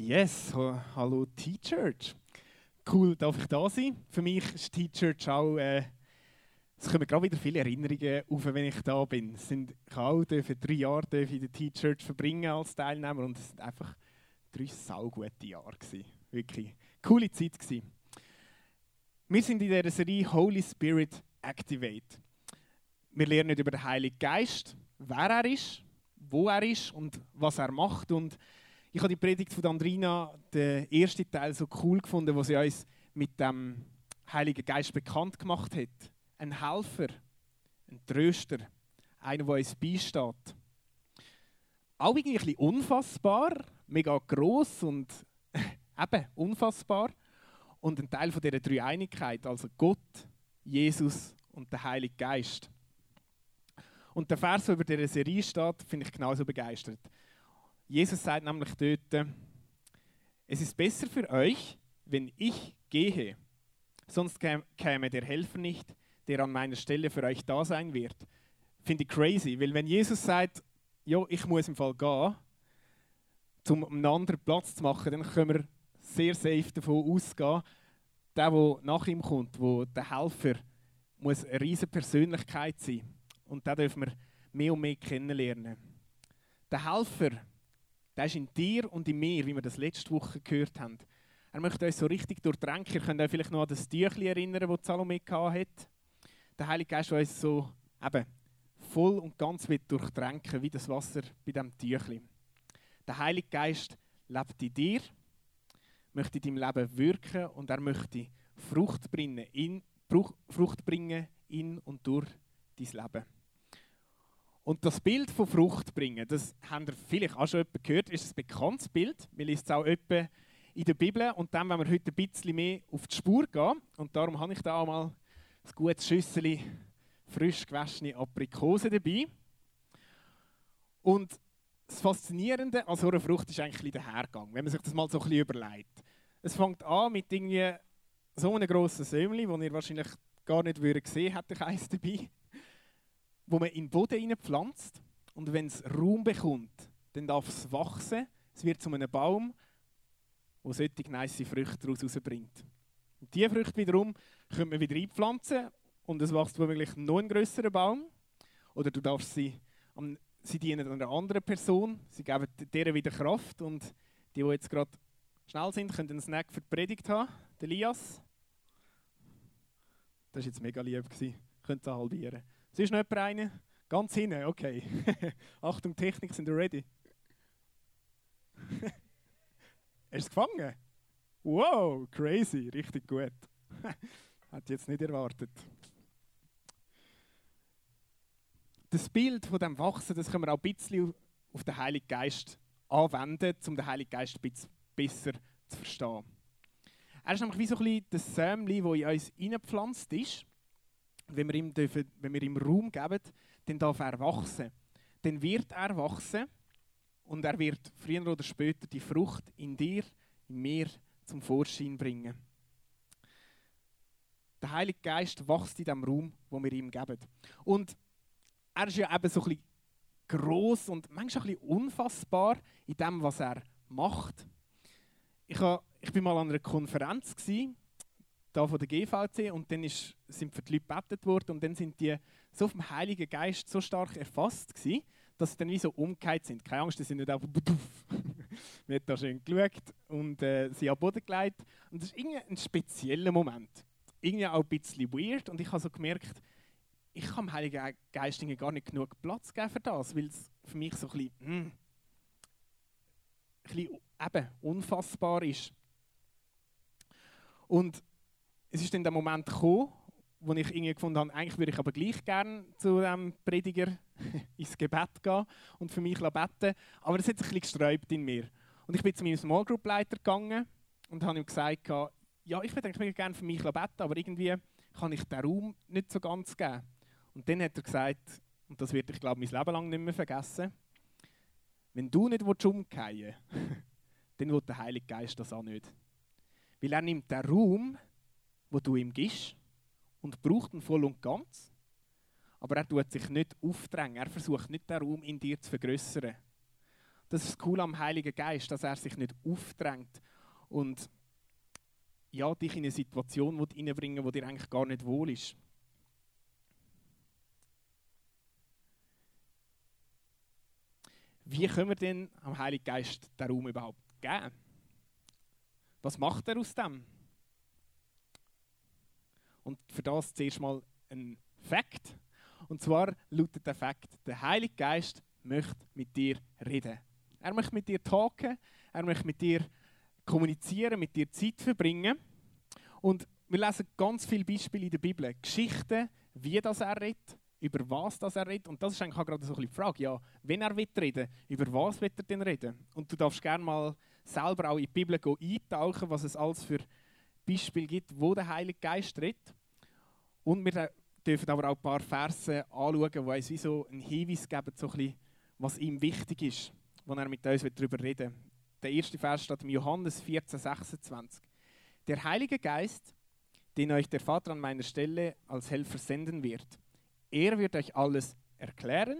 Yes, hallo T-Church. Cool, darf ich da sein. Für mich ist T-Church auch, äh, es kommen gerade wieder viele Erinnerungen auf, wenn ich da bin. Es sind, ich auch dürfen drei Jahre in der T-Church verbringen als Teilnehmer und es sind einfach drei saugute Jahre gewesen. Wirklich coole Zeit gewesen. Wir sind in dieser Serie Holy Spirit Activate. Wir lernen über den Heiligen Geist, wer er ist, wo er ist und was er macht und ich habe die Predigt von Andrina, den ersten Teil, so cool gefunden, wo sie uns mit dem Heiligen Geist bekannt gemacht hat. Ein Helfer, ein Tröster, einer, der uns beisteht. Auch irgendwie ein bisschen unfassbar, mega gross und eben unfassbar. Und ein Teil von dieser Dreieinigkeit, also Gott, Jesus und der Heilige Geist. Und der Vers, der über dieser Serie steht, finde ich genauso begeistert. Jesus sagt nämlich dort, es ist besser für euch, wenn ich gehe, sonst käme der Helfer nicht, der an meiner Stelle für euch da sein wird. Finde ich crazy, weil wenn Jesus sagt, ja, ich muss im Fall gehen, um einen anderen Platz zu machen, dann können wir sehr safe davon ausgehen, der, der nach ihm kommt, wo der Helfer, muss eine riesige Persönlichkeit sein. Und da dürfen wir mehr und mehr kennenlernen. Der Helfer, der ist in dir und in mir, wie wir das letzte Woche gehört haben. Er möchte uns so richtig durchdrängen. Ihr könnt euch vielleicht noch an das Tüchli erinnern, das Salome hat. Der Heilige Geist will uns so eben, voll und ganz durchdrängen, wie das Wasser bei diesem Tüchli. Der Heilige Geist lebt in dir, möchte in deinem Leben wirken und er möchte Frucht bringen in, Frucht bringen in und durch dein Leben. Und das Bild von Frucht bringen, das habt ihr vielleicht auch schon gehört, ist ein bekanntes Bild. Wir lesen es auch öppe in der Bibel. Und dann, wenn wir heute ein bisschen mehr auf die Spur gehen, und darum habe ich da auch mal ein gutes Schüssel frisch gewaschene Aprikose dabei. Und das Faszinierende an so einer Frucht ist eigentlich der Hergang, wenn man sich das mal so ein bisschen überlegt. Es fängt an mit irgendwie so einem grossen Säumchen, das ihr wahrscheinlich gar nicht gesehen hättet, eins dabei wo man in den Boden pflanzt und wenn es Raum bekommt, dann darf es wachsen. Es wird zu einem Baum, der solche nice Früchte daraus rausbringt. Und diese Früchte wiederum könnte man wieder einpflanzen und es wächst womöglich noch ein grösserer Baum. Oder du darfst sie, sie dienen einer anderen Person, sie geben deren wieder Kraft und die, die jetzt gerade schnell sind, können einen Snack für die Predigt haben. Der Elias. Das war jetzt mega lieb. Könnt ihr halbieren. Es ist noch jemand? Ganz hinten, okay. Achtung, Technik, sind ready? Du es gefangen? Wow, crazy, richtig gut. Ich jetzt nicht erwartet. Das Bild von dem Wachsen, das können wir auch ein bisschen auf den Heiligen Geist anwenden, um den Heiligen Geist ein bisschen besser zu verstehen. Er ist nämlich wie so ein bisschen das Sämli, das in uns hineingepflanzt ist wenn wir, ihm dürfen, wenn wir ihm Raum geben, dann darf er wachsen. Dann wird er wachsen und er wird früher oder später die Frucht in dir, in mir zum Vorschein bringen. Der Heilige Geist wächst in dem Raum, wo wir ihm geben. Und er ist ja eben so ein bisschen gross und manchmal ein bisschen unfassbar in dem, was er macht. Ich, war mal an einer Konferenz da von der GVC und dann ist, sind für die Leute gebetet worden und dann sind die so vom Heiligen Geist so stark erfasst gewesen, dass sie dann wie so umgekehrt sind. Keine Angst, die sind nicht einfach Wir haben da schön geschaut und äh, sie am Boden gelegt. Und das ist irgendwie ein spezieller Moment. Irgendwie auch ein bisschen weird und ich habe so gemerkt, ich kann dem Heiligen Geist gar nicht genug Platz geben für das, weil es für mich so ein bisschen, mh, hm, ein bisschen eben, unfassbar ist. Und es ist dann der Moment gekommen, wo ich irgendwie gefunden habe, eigentlich würde ich aber gleich gerne zu dem Prediger ins Gebet gehen und für mich beten. Aber es hat sich ein bisschen gesträubt in mir. Und ich bin zu meinem Small Group Leiter gegangen und habe ihm gesagt, ja, ich würde eigentlich gerne für mich beten, aber irgendwie kann ich den Raum nicht so ganz geben. Und dann hat er gesagt, und das werde ich glaube mein Leben lang nicht mehr vergessen, wenn du nicht umkehren willst, dann will der Heilige Geist das auch nicht. Weil er nimmt den Raum, wo du ihm gibst und braucht ihn voll und ganz. Aber er tut sich nicht aufdrängen. Er versucht nicht den Raum in dir zu vergrößern. Das ist das Coole am Heiligen Geist, dass er sich nicht aufdrängt und ja, dich in eine Situation reinbringen wo dir eigentlich gar nicht wohl ist. Wie können wir denn am Heiligen Geist den Raum überhaupt geben? Was macht er aus dem? Und für das zuerst mal ein Fakt. Und zwar lautet der Fakt, der Heilige Geist möchte mit dir reden. Er möchte mit dir talken, er möchte mit dir kommunizieren, mit dir Zeit verbringen. Und wir lesen ganz viele Beispiele in der Bibel, Geschichten, wie das er redet, über was das er redet. Und das ist eigentlich auch gerade so ein die Frage, ja, wenn er will reden, über was wird er denn reden? Und du darfst gerne mal selber auch in die Bibel eintauchen, was es alles für Beispiele gibt, wo der Heilige Geist redet. Und wir dürfen aber auch ein paar Verse anschauen, die uns wie so einen Hinweis geben, so ein bisschen, was ihm wichtig ist, wenn er mit uns darüber reden will. Der erste Vers steht in Johannes 14, 26. Der Heilige Geist, den euch der Vater an meiner Stelle als Helfer senden wird, er wird euch alles erklären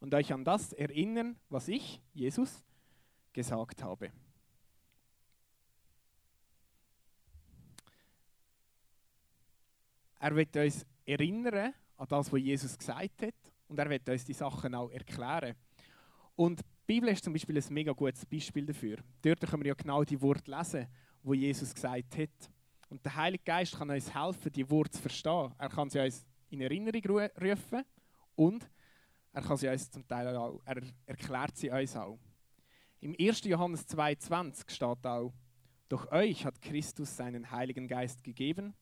und euch an das erinnern, was ich, Jesus, gesagt habe. Er wird uns erinnern an das, was Jesus gesagt hat und er wird uns die Sachen auch erklären. Und die Bibel ist zum Beispiel ein mega gutes Beispiel dafür. Dort können wir ja genau die Worte lesen, wo Jesus gesagt hat. Und der Heilige Geist kann uns helfen, die Worte zu verstehen. Er kann sie uns in Erinnerung rufen und er kann sie uns zum Teil auch, er erklärt sie uns auch. Im 1. Johannes 2,20 steht auch, durch euch hat Christus seinen Heiligen Geist gegeben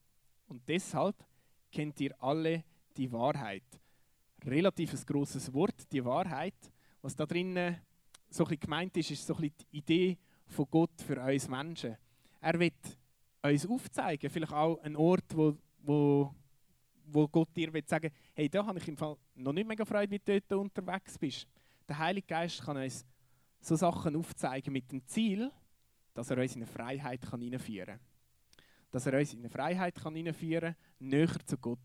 und deshalb kennt ihr alle die Wahrheit. Relativ ein grosses Wort, die Wahrheit. Was da drinnen so ein gemeint ist, ist so ein die Idee von Gott für uns Menschen. Er wird uns aufzeigen, vielleicht auch einen Ort, wo, wo wo Gott dir will sagen hey, da habe ich im Fall noch nicht mega Freude, wie du dort unterwegs bist. Der Heilige Geist kann uns so Sachen aufzeigen mit dem Ziel, dass er uns in eine Freiheit kann hineinführen kann. Dass er uns in eine Freiheit kann hineinführen kann, näher zu Gott.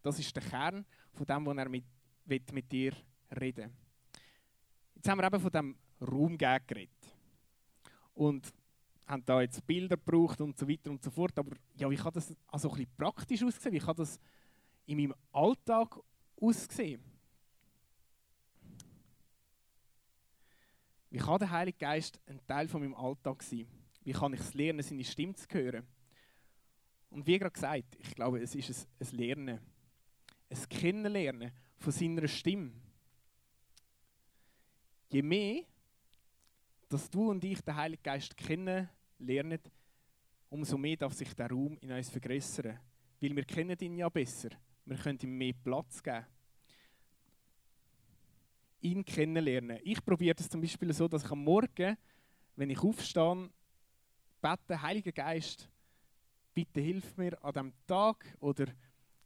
Das ist der Kern von dem, was er mit, mit dir reden will. Jetzt haben wir eben von dem Raum geredet. Und haben da jetzt Bilder gebraucht und so weiter und so fort. Aber ja, wie kann das also ein bisschen praktisch aussehen? Wie kann das in meinem Alltag aussehen? Wie kann der Heilige Geist ein Teil von meinem Alltag sein? Wie kann ich es lernen, seine Stimme zu hören? Und wie gerade gesagt, ich glaube, es ist ein, Lernen, ein Kennenlernen von seiner Stimme. Je mehr, dass du und ich den Heiligen Geist kennenlernen, umso mehr darf sich der Raum in uns vergrößern. Weil wir kennen ihn ja besser. Wir können ihm mehr Platz geben. Ihn kennenlernen. Ich probiere das zum Beispiel so, dass ich am Morgen, wenn ich aufstehe, bete, Heiliger Geist, bitte hilf mir an diesem Tag oder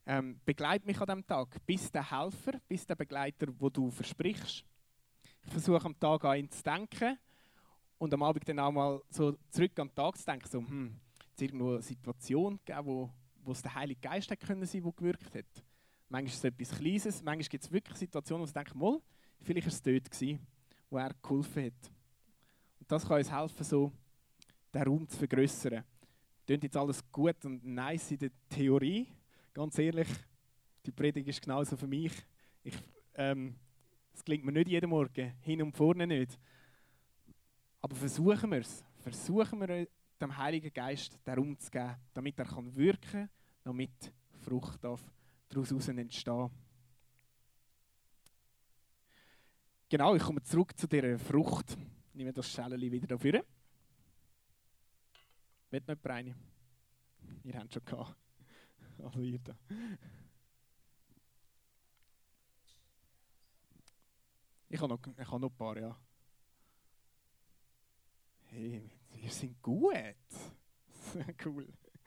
ähm, begleite mich an diesem Tag. Bist der Helfer, bist der Begleiter, wo du versprichst. Ich versuche am Tag an ihn zu denken und am Abend dann auch mal so zurück an den Tag zu denken, so, hm, es irgendwo eine Situation gegeben, wo es der Heilige Geist hat können sein, der gewirkt hat. Manchmal ist es etwas Kleines, manchmal gibt es wirklich Situationen, wo ich denke, mal, vielleicht war es dort, gewesen, wo er geholfen hat. Und das kann uns helfen, so den Raum zu vergrößern. Klingt jetzt alles gut und nice in der Theorie. Ganz ehrlich, die Predigt ist genauso für mich. Ich, ähm, es klingt mir nicht jeden Morgen, hin und vorne nicht. Aber versuchen wir es. Versuchen wir dem Heiligen Geist den Raum zu geben, damit er kann wirken kann, damit Frucht daraus entstehen Genau, ich komme zurück zu dieser Frucht. Ich nehme das Schälchen wieder dafür. Wird nicht eine? Ihr habt schon gehabt. Also ihr da. Ich habe noch, ich noch ein paar, ja. Hey, wir sind gut. cool.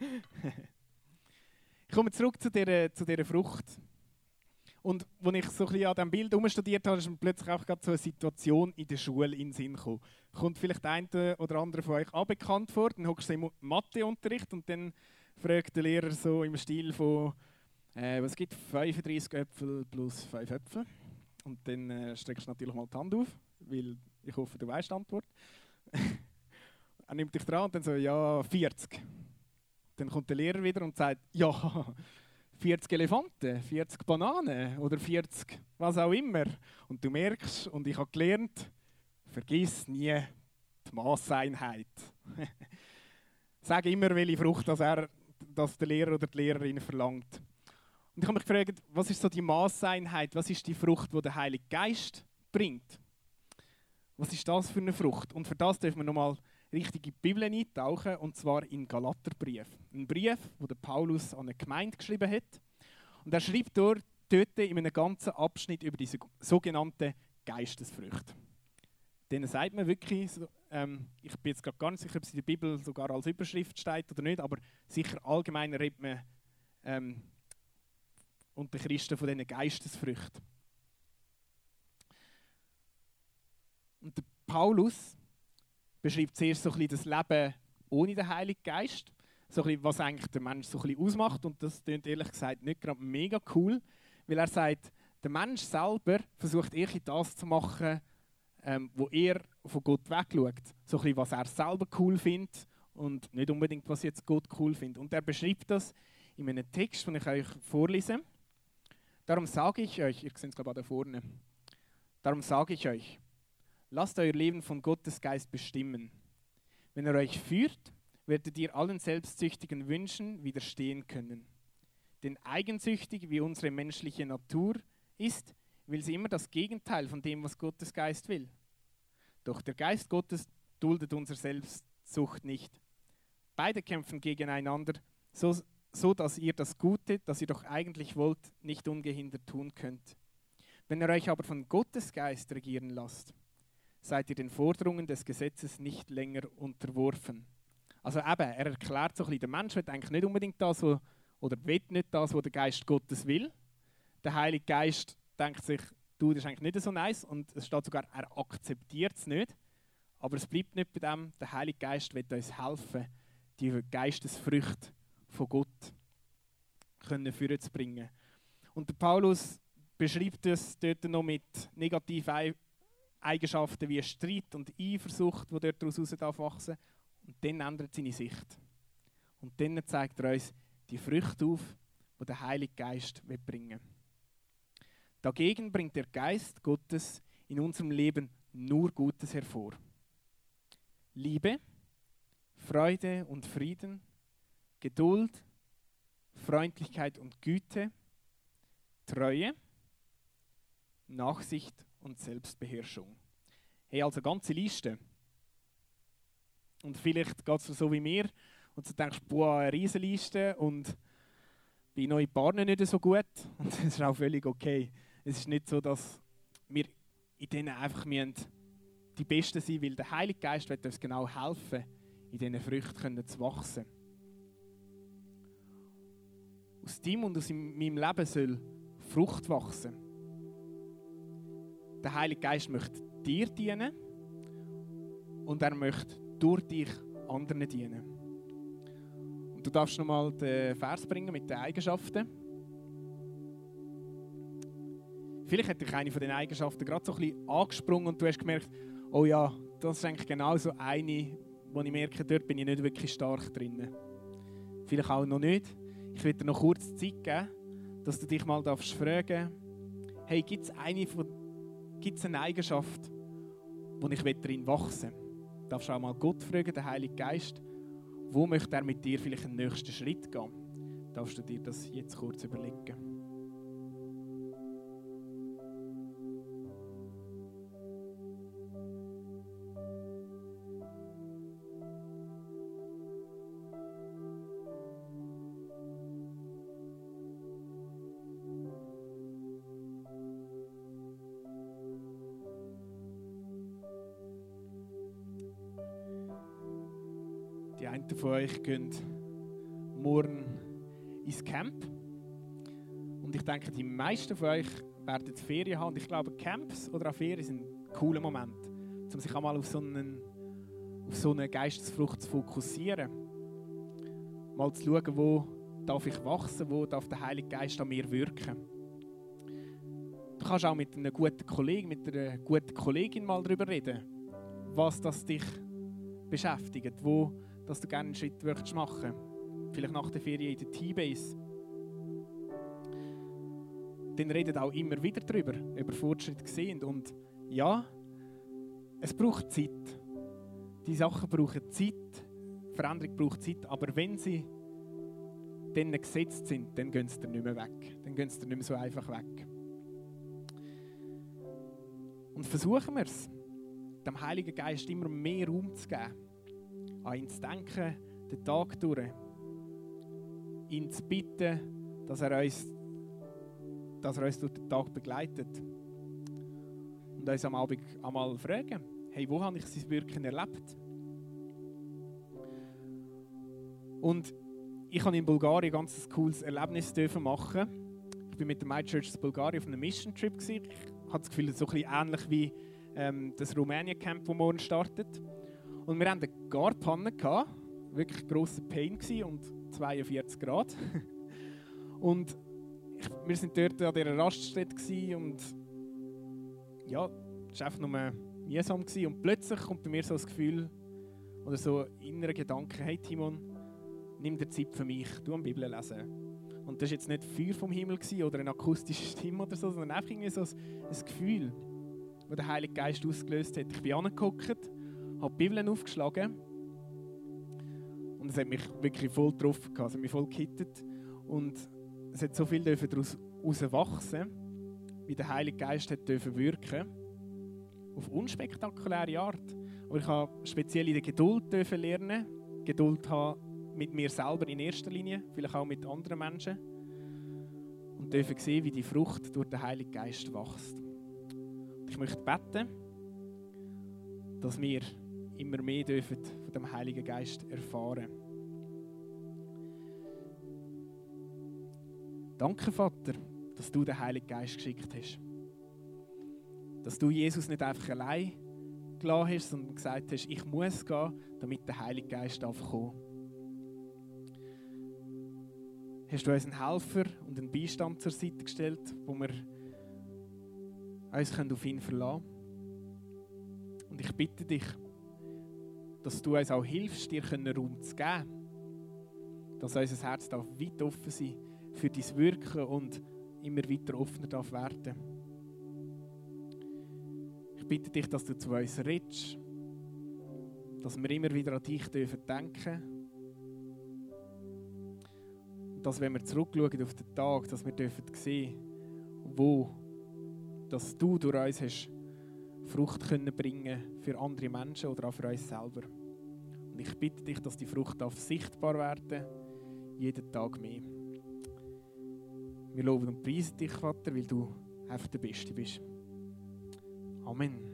ich komme zurück zu dieser, zu dieser Frucht. Und als ich so ein bisschen an diesem Bild umstudiert habe, ist mir plötzlich auch gerade so eine Situation in der Schule in den Sinn gekommen. Kommt vielleicht ein oder andere von euch auch bekannt vor, dann hockst du im Matheunterricht und dann fragt der Lehrer so im Stil von, äh, was gibt 35 Äpfel plus 5 Äpfel? Und dann äh, streckst du natürlich mal die Hand auf, weil Ich hoffe, du weißt die Antwort. er nimmt dich dran und dann so, ja, 40. Dann kommt der Lehrer wieder und sagt, ja, 40 Elefanten, 40 Bananen oder 40 was auch immer. Und du merkst, und ich habe gelernt, vergiss nie die Maßeinheit. Sag immer, welche Frucht dass er, dass der Lehrer oder die Lehrerin verlangt. Und ich habe mich gefragt, was ist so die Maßeinheit, was ist die Frucht, die der Heilige Geist bringt? Was ist das für eine Frucht? Und für das dürfen wir nochmal richtig in die Bibel eintauchen, und zwar in Galaterbrief. Ein Brief, wo der Paulus an eine Gemeinde geschrieben hat. Und er schreibt dort, dort in einem ganzen Abschnitt über diese sogenannten Geistesfrüchte. Denen sagt man wirklich, ähm, ich bin jetzt gar nicht sicher, ob es in der Bibel sogar als Überschrift steht oder nicht, aber sicher allgemein redet man ähm, unter Christen von diesen Geistesfrüchten. Und der Paulus beschreibt zuerst so das Leben ohne den Heiligen Geist, so bisschen, was eigentlich der Mensch so ausmacht. Und das klingt ehrlich gesagt nicht gerade mega cool, weil er sagt, der Mensch selber versucht eher das zu machen, ähm, wo er von Gott wegschaut. So ein was er selber cool findet und nicht unbedingt, was jetzt Gott cool findet. Und er beschreibt das in einem Text, den ich euch vorlese. Darum sage ich euch, ihr seht es glaube ich da vorne, darum sage ich euch, lasst euer Leben von Gottes Geist bestimmen. Wenn er euch führt, werdet ihr allen selbstsüchtigen Wünschen widerstehen können. Denn eigensüchtig wie unsere menschliche Natur ist, will sie immer das Gegenteil von dem, was Gottes Geist will. Doch der Geist Gottes duldet unsere Selbstsucht nicht. Beide kämpfen gegeneinander, so, so dass ihr das Gute, das ihr doch eigentlich wollt, nicht ungehindert tun könnt. Wenn ihr euch aber von Gottes Geist regieren lasst, seid ihr den Forderungen des Gesetzes nicht länger unterworfen. Also eben, er erklärt so ein bisschen, der Mensch will eigentlich nicht unbedingt das, wo, oder will nicht das, was der Geist Gottes will. Der Heilige Geist denkt sich, du, das ist eigentlich nicht so nice und es steht sogar, er akzeptiert es nicht. Aber es bleibt nicht bei dem, der Heilige Geist wird uns helfen, die Geistesfrüchte von Gott können zu bringen. Und der Paulus beschreibt es dort noch mit negativen Eigenschaften wie Streit und Eifersucht, die dort daraus wachsen. Und dann ändert seine Sicht. Und dann zeigt er uns die Früchte auf, die der Heilige Geist bringen will. Dagegen bringt der Geist Gottes in unserem Leben nur Gutes hervor. Liebe, Freude und Frieden, Geduld, Freundlichkeit und Güte, Treue, Nachsicht und Selbstbeherrschung. Hey, also ganze Liste. Und vielleicht geht es so wie mir und du denkst, boah, eine Riesenliste und bei neuen Partnern nicht so gut. Und das ist auch völlig okay. Es ist nicht so, dass wir in denen einfach die Besten sein weil der Heilige Geist wird uns genau helfen, in diesen Früchten zu wachsen. Aus deinem und aus meinem Leben soll Frucht wachsen. Der Heilige Geist möchte dir dienen und er möchte durch dich anderen dienen. Und du darfst nochmal den Vers bringen mit den Eigenschaften. Vielleicht hat dich eine von den Eigenschaften gerade so ein bisschen angesprungen und du hast gemerkt, oh ja, das ist eigentlich genau so eine, wo ich merke, dort bin ich nicht wirklich stark drin. Vielleicht auch noch nicht. Ich will dir noch kurz Zeit geben, dass du dich mal darfst fragen hey, gibt es eine, eine Eigenschaft, wo ich darin wachsen will? Darfst du auch mal Gott fragen, den Heiligen Geist, wo möchte er mit dir vielleicht einen nächsten Schritt gehen? Darfst du dir das jetzt kurz überlegen? Einen von euch gehen morgen ins Camp. Und ich denke, die meisten von euch werden Ferien haben. Und ich glaube, Camps oder auch Ferien sind ein cooler Moment, um sich einmal auf so, einen, auf so eine Geistesfrucht zu fokussieren. Mal zu schauen, wo darf ich wachsen, wo darf der Heilige Geist an mir wirken. Du kannst auch mit einem guten Kollegen, mit einer guten Kollegin mal darüber reden was das dich beschäftigt, wo dass du gerne einen Schritt möchtest machen Vielleicht nach der Ferien in der T-Base. Dann redet auch immer wieder darüber, über Fortschritt gesehen. Und ja, es braucht Zeit. Die Sachen brauchen Zeit. Veränderung braucht Zeit. Aber wenn sie dann gesetzt sind, dann gehen sie nicht mehr weg. Dann gehen sie nicht mehr so einfach weg. Und versuchen wir es, dem Heiligen Geist immer mehr Raum zu geben, an ihn zu denken, den Tag durch, ihn zu bitten, dass er uns, dass er uns durch den Tag begleitet. Und uns am Abend einmal fragen, hey, wo habe ich sein Wirken erlebt? Und ich habe in Bulgarien ein ganz cooles Erlebnis machen. Ich bin mit der My Church Bulgarien auf einem Mission Trip. Ich habe das Gefühl, es ist so ein bisschen ähnlich wie ähm, das Rumänien Camp, das morgen startet. Und wir hatten eine Garpanne, gehabt, wirklich grosser Pain und 42 Grad. und wir sind dort an dieser Raststätte und ja, es war einfach nur mühsam. Und plötzlich kommt bei mir so das Gefühl oder so innerer Gedanke, hey Timon, nimm dir Zeit für mich, du am Bibel lesen. Und das war jetzt nicht Feuer vom Himmel oder eine akustische Stimme oder so, sondern einfach irgendwie so ein, ein Gefühl, das der Heilige Geist ausgelöst hat. Ich bin angeguckt, habe die Bibel aufgeschlagen und es hat mich wirklich voll getroffen, es hat mich voll gekittet. Und es hat so viel daraus wachsen, wie der Heilige Geist hat dürfen wirken auf unspektakuläre Art. Aber ich habe speziell in der Geduld dürfen lernen, Geduld haben mit mir selber in erster Linie, vielleicht auch mit anderen Menschen. Und dürfen sehen, wie die Frucht durch den Heiligen Geist wächst. Ich möchte beten, dass wir immer mehr dürfen von dem Heiligen Geist erfahren. Danke, Vater, dass du den Heiligen Geist geschickt hast. Dass du Jesus nicht einfach allein gelassen hast, sondern gesagt hast, ich muss gehen, damit der Heilige Geist kommen Hast du uns einen Helfer und einen Beistand zur Seite gestellt, wo wir uns auf ihn verlassen können? Und ich bitte dich, dass du uns auch hilfst, dir Raum zu geben. Dass unser Herz darf weit offen sein für dein Wirken und immer weiter offener darf werden. Ich bitte dich, dass du zu uns redest, dass wir immer wieder an dich dürfen denken und dass, wenn wir zurückschauen auf den Tag, dass wir dürfen sehen, wo dass du durch uns hast Frucht können bringen für andere Menschen oder auch für uns selber. Und ich bitte dich, dass die Frucht darf sichtbar werden, jeden Tag mehr. Wir loben und preisen dich, Vater, weil du einfach der Beste bist. Amen.